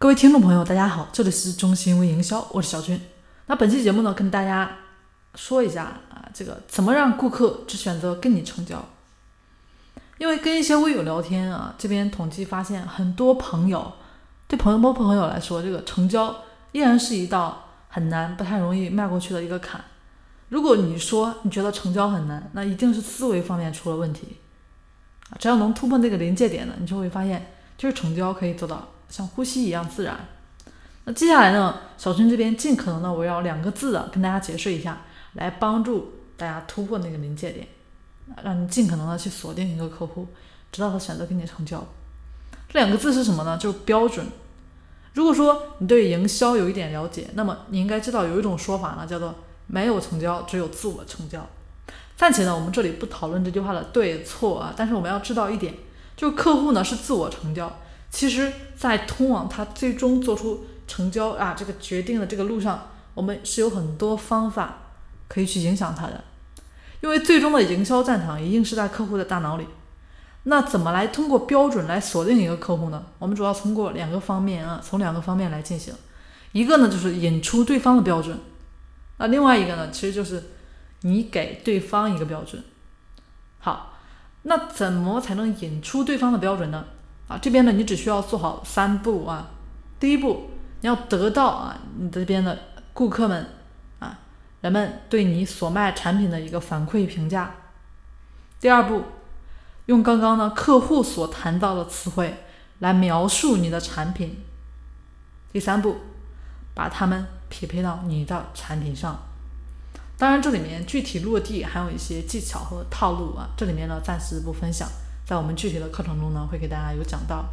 各位听众朋友，大家好，这里是中心微营销，我是小军。那本期节目呢，跟大家说一下啊，这个怎么让顾客只选择跟你成交？因为跟一些微友聊天啊，这边统计发现，很多朋友对朋友、某朋友来说，这个成交依然是一道很难、不太容易迈过去的一个坎。如果你说你觉得成交很难，那一定是思维方面出了问题。只要能突破那个临界点呢，你就会发现，就是成交可以做到。像呼吸一样自然。那接下来呢，小春这边尽可能的围绕两个字的跟大家解释一下，来帮助大家突破那个临界点，让你尽可能的去锁定一个客户，直到他选择跟你成交。这两个字是什么呢？就是标准。如果说你对营销有一点了解，那么你应该知道有一种说法呢，叫做没有成交，只有自我成交。暂且呢，我们这里不讨论这句话的对错啊，但是我们要知道一点，就是客户呢是自我成交。其实，在通往他最终做出成交啊这个决定的这个路上，我们是有很多方法可以去影响他的，因为最终的营销战场一定是在客户的大脑里。那怎么来通过标准来锁定一个客户呢？我们主要通过两个方面啊，从两个方面来进行。一个呢就是引出对方的标准，那另外一个呢其实就是你给对方一个标准。好，那怎么才能引出对方的标准呢？啊，这边呢，你只需要做好三步啊。第一步，你要得到啊，你这边的顾客们啊，人们对你所卖产品的一个反馈评价。第二步，用刚刚呢客户所谈到的词汇来描述你的产品。第三步，把它们匹配到你的产品上。当然，这里面具体落地还有一些技巧和套路啊，这里面呢暂时不分享。在我们具体的课程中呢，会给大家有讲到。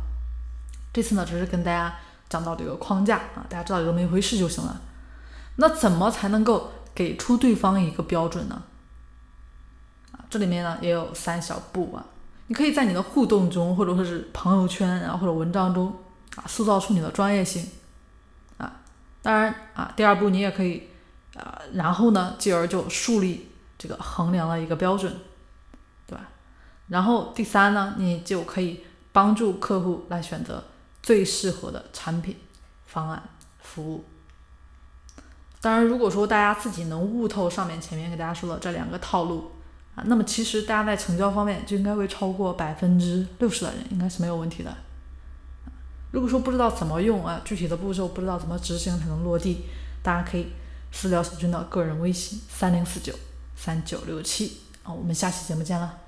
这次呢，只是跟大家讲到这个框架啊，大家知道有这么一回事就行了。那怎么才能够给出对方一个标准呢？啊，这里面呢也有三小步啊。你可以在你的互动中，或者说是朋友圈啊，或者文章中啊，塑造出你的专业性啊。当然啊，第二步你也可以啊，然后呢，继而就树立这个衡量的一个标准。然后第三呢，你就可以帮助客户来选择最适合的产品、方案、服务。当然，如果说大家自己能悟透上面前面给大家说的这两个套路啊，那么其实大家在成交方面就应该会超过百分之六十的人应该是没有问题的。如果说不知道怎么用啊，具体的步骤不知道怎么执行才能落地，大家可以私聊小军的个人微信三零四九三九六七啊，我们下期节目见了。